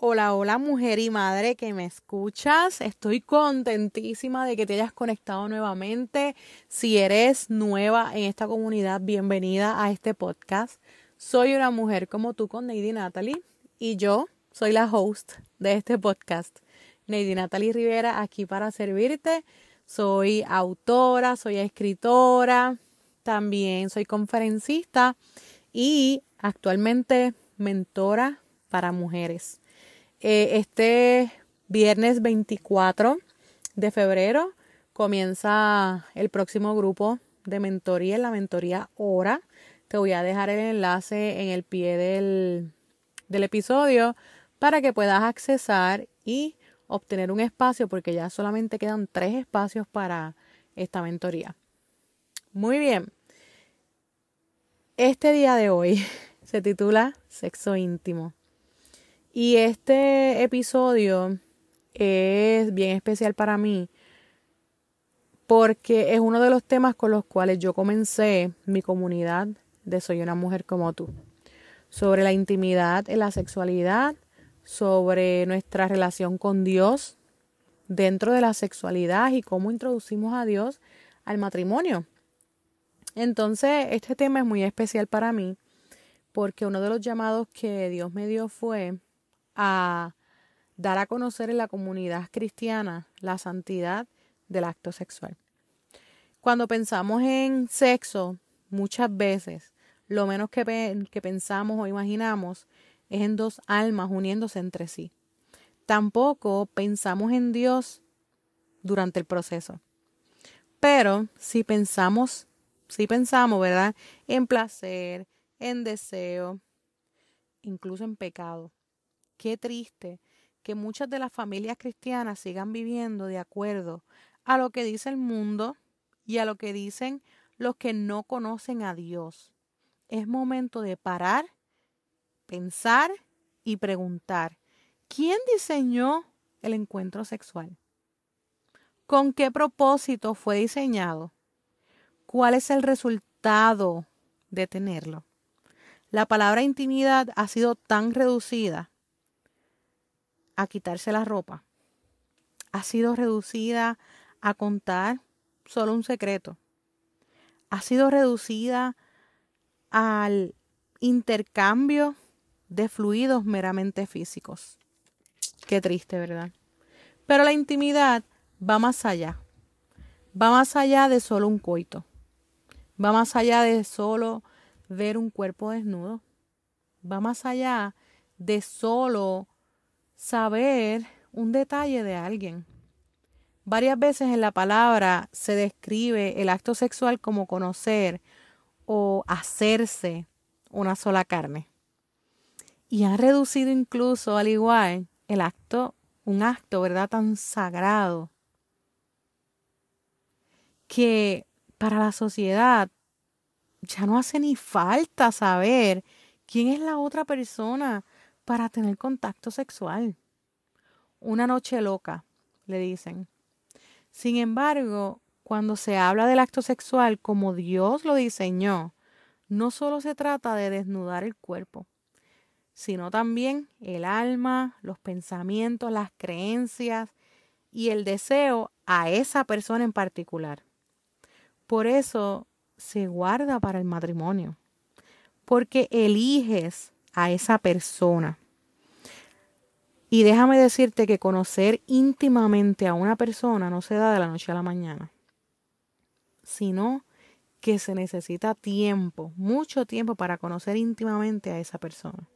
Hola, hola mujer y madre que me escuchas. Estoy contentísima de que te hayas conectado nuevamente. Si eres nueva en esta comunidad, bienvenida a este podcast. Soy una mujer como tú con Neidy Natalie y yo soy la host de este podcast. Neidy Natalie Rivera aquí para servirte. Soy autora, soy escritora, también soy conferencista y actualmente mentora para mujeres. Eh, este viernes 24 de febrero comienza el próximo grupo de mentoría, la mentoría Hora. Te voy a dejar el enlace en el pie del, del episodio para que puedas accesar y obtener un espacio porque ya solamente quedan tres espacios para esta mentoría. Muy bien. Este día de hoy se titula Sexo íntimo. Y este episodio es bien especial para mí porque es uno de los temas con los cuales yo comencé mi comunidad de Soy una mujer como tú. Sobre la intimidad en la sexualidad, sobre nuestra relación con Dios dentro de la sexualidad y cómo introducimos a Dios al matrimonio. Entonces, este tema es muy especial para mí porque uno de los llamados que Dios me dio fue a dar a conocer en la comunidad cristiana la santidad del acto sexual. Cuando pensamos en sexo, muchas veces lo menos que, que pensamos o imaginamos es en dos almas uniéndose entre sí. Tampoco pensamos en Dios durante el proceso. Pero si pensamos, si pensamos, ¿verdad? En placer, en deseo, incluso en pecado. Qué triste que muchas de las familias cristianas sigan viviendo de acuerdo a lo que dice el mundo y a lo que dicen los que no conocen a Dios. Es momento de parar, pensar y preguntar, ¿quién diseñó el encuentro sexual? ¿Con qué propósito fue diseñado? ¿Cuál es el resultado de tenerlo? La palabra intimidad ha sido tan reducida a quitarse la ropa. Ha sido reducida a contar solo un secreto. Ha sido reducida al intercambio de fluidos meramente físicos. Qué triste, ¿verdad? Pero la intimidad va más allá. Va más allá de solo un coito. Va más allá de solo ver un cuerpo desnudo. Va más allá de solo saber un detalle de alguien. Varias veces en la palabra se describe el acto sexual como conocer o hacerse una sola carne. Y han reducido incluso al igual el acto, un acto, ¿verdad?, tan sagrado que para la sociedad ya no hace ni falta saber quién es la otra persona para tener contacto sexual. Una noche loca, le dicen. Sin embargo, cuando se habla del acto sexual como Dios lo diseñó, no solo se trata de desnudar el cuerpo, sino también el alma, los pensamientos, las creencias y el deseo a esa persona en particular. Por eso se guarda para el matrimonio, porque eliges a esa persona. Y déjame decirte que conocer íntimamente a una persona no se da de la noche a la mañana, sino que se necesita tiempo, mucho tiempo para conocer íntimamente a esa persona.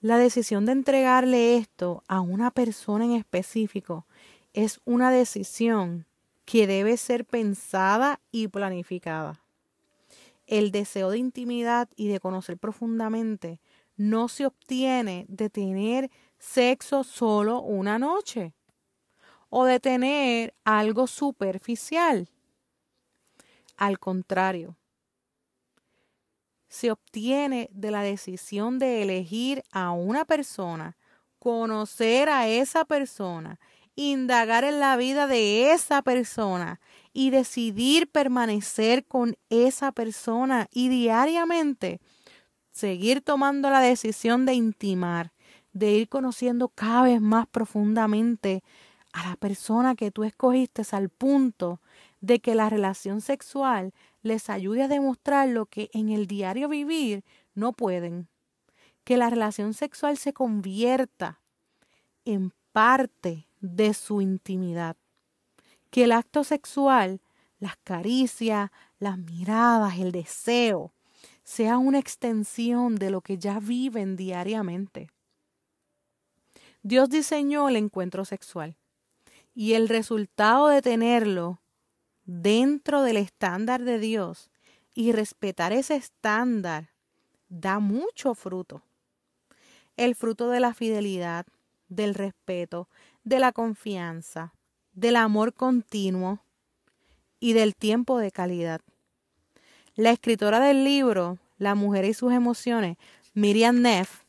La decisión de entregarle esto a una persona en específico es una decisión que debe ser pensada y planificada. El deseo de intimidad y de conocer profundamente no se obtiene de tener sexo solo una noche o de tener algo superficial. Al contrario, se obtiene de la decisión de elegir a una persona, conocer a esa persona, indagar en la vida de esa persona y decidir permanecer con esa persona y diariamente seguir tomando la decisión de intimar, de ir conociendo cada vez más profundamente a la persona que tú escogiste al punto de que la relación sexual les ayude a demostrar lo que en el diario vivir no pueden. Que la relación sexual se convierta en parte de su intimidad. Que el acto sexual, las caricias, las miradas, el deseo, sea una extensión de lo que ya viven diariamente. Dios diseñó el encuentro sexual y el resultado de tenerlo dentro del estándar de Dios y respetar ese estándar da mucho fruto. El fruto de la fidelidad, del respeto, de la confianza, del amor continuo y del tiempo de calidad. La escritora del libro La mujer y sus emociones, Miriam Neff,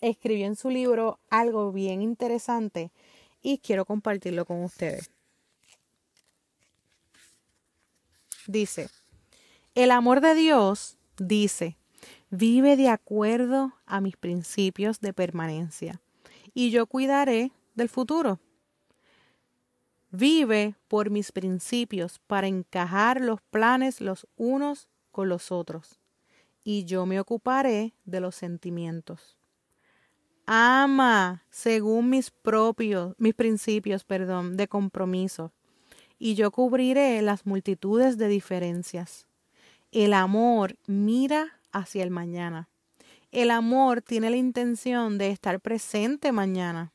escribió en su libro algo bien interesante y quiero compartirlo con ustedes. Dice, el amor de Dios, dice, vive de acuerdo a mis principios de permanencia y yo cuidaré del futuro. Vive por mis principios para encajar los planes los unos con los otros y yo me ocuparé de los sentimientos ama según mis propios, mis principios, perdón, de compromiso, y yo cubriré las multitudes de diferencias. El amor mira hacia el mañana. El amor tiene la intención de estar presente mañana.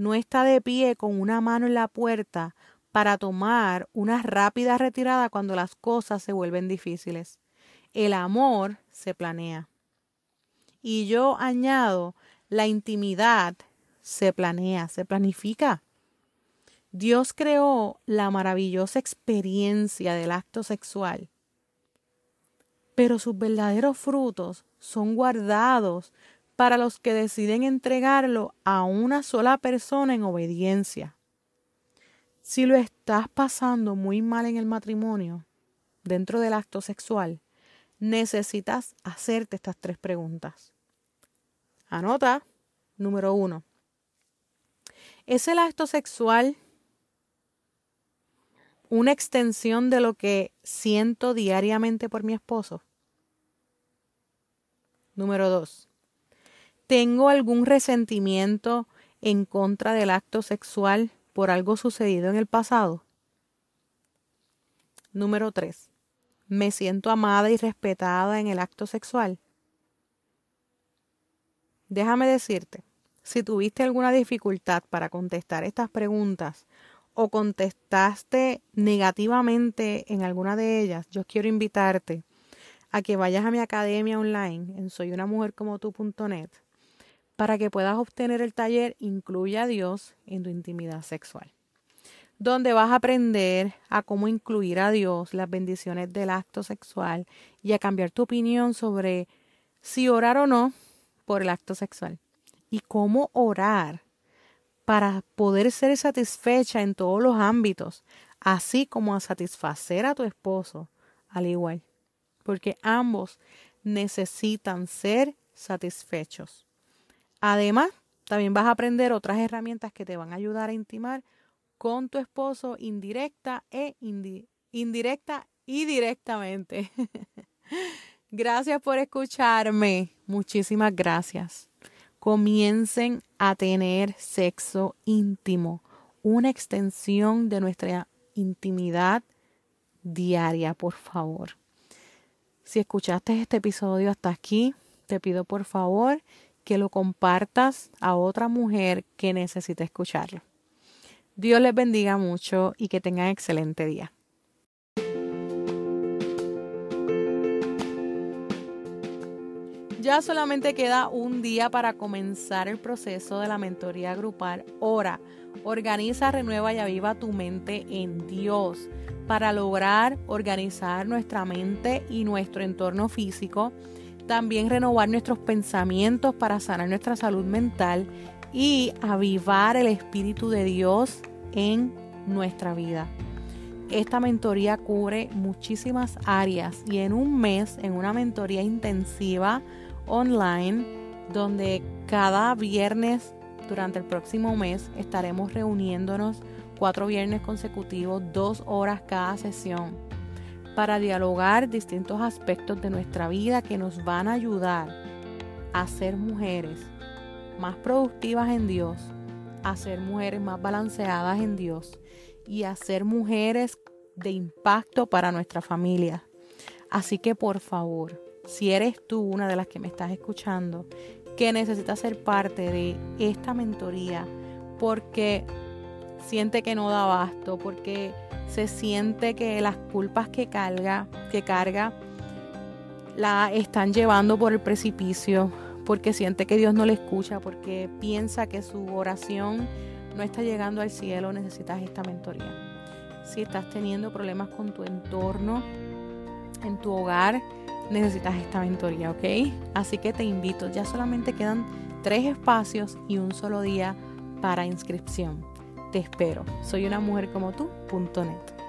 No está de pie con una mano en la puerta para tomar una rápida retirada cuando las cosas se vuelven difíciles. El amor se planea. Y yo añado la intimidad se planea, se planifica. Dios creó la maravillosa experiencia del acto sexual, pero sus verdaderos frutos son guardados para los que deciden entregarlo a una sola persona en obediencia. Si lo estás pasando muy mal en el matrimonio, dentro del acto sexual, necesitas hacerte estas tres preguntas. Anota, número uno. ¿Es el acto sexual una extensión de lo que siento diariamente por mi esposo? Número dos. ¿Tengo algún resentimiento en contra del acto sexual por algo sucedido en el pasado? Número tres. ¿Me siento amada y respetada en el acto sexual? Déjame decirte, si tuviste alguna dificultad para contestar estas preguntas o contestaste negativamente en alguna de ellas, yo quiero invitarte a que vayas a mi academia online en soyunamujercomotu.net para que puedas obtener el taller Incluye a Dios en tu intimidad sexual, donde vas a aprender a cómo incluir a Dios las bendiciones del acto sexual y a cambiar tu opinión sobre si orar o no por el acto sexual y cómo orar para poder ser satisfecha en todos los ámbitos, así como a satisfacer a tu esposo al igual, porque ambos necesitan ser satisfechos. Además, también vas a aprender otras herramientas que te van a ayudar a intimar con tu esposo indirecta e indirecta y directamente. Gracias por escucharme. Muchísimas gracias. Comiencen a tener sexo íntimo, una extensión de nuestra intimidad diaria, por favor. Si escuchaste este episodio hasta aquí, te pido por favor que lo compartas a otra mujer que necesite escucharlo. Dios les bendiga mucho y que tengan excelente día. Ya solamente queda un día para comenzar el proceso de la mentoría grupal. Ora, organiza, renueva y aviva tu mente en Dios para lograr organizar nuestra mente y nuestro entorno físico. También renovar nuestros pensamientos para sanar nuestra salud mental y avivar el Espíritu de Dios en nuestra vida. Esta mentoría cubre muchísimas áreas y en un mes, en una mentoría intensiva, online donde Cada viernes durante el próximo mes estaremos reuniéndonos cuatro viernes consecutivos, dos horas cada sesión, para dialogar distintos aspectos de nuestra vida que nos van a ayudar a ser mujeres más productivas en Dios, a ser mujeres más balanceadas en Dios y a ser mujeres de impacto para nuestra familia. Así que por favor, si eres tú una de las que me estás escuchando, que necesita ser parte de esta mentoría, porque siente que no da abasto, porque se siente que las culpas que carga, que carga, la están llevando por el precipicio, porque siente que Dios no le escucha, porque piensa que su oración no está llegando al cielo, necesitas esta mentoría. Si estás teniendo problemas con tu entorno, en tu hogar, necesitas esta mentoría, ¿ok? Así que te invito, ya solamente quedan tres espacios y un solo día para inscripción. Te espero. Soy una mujer como tú.net.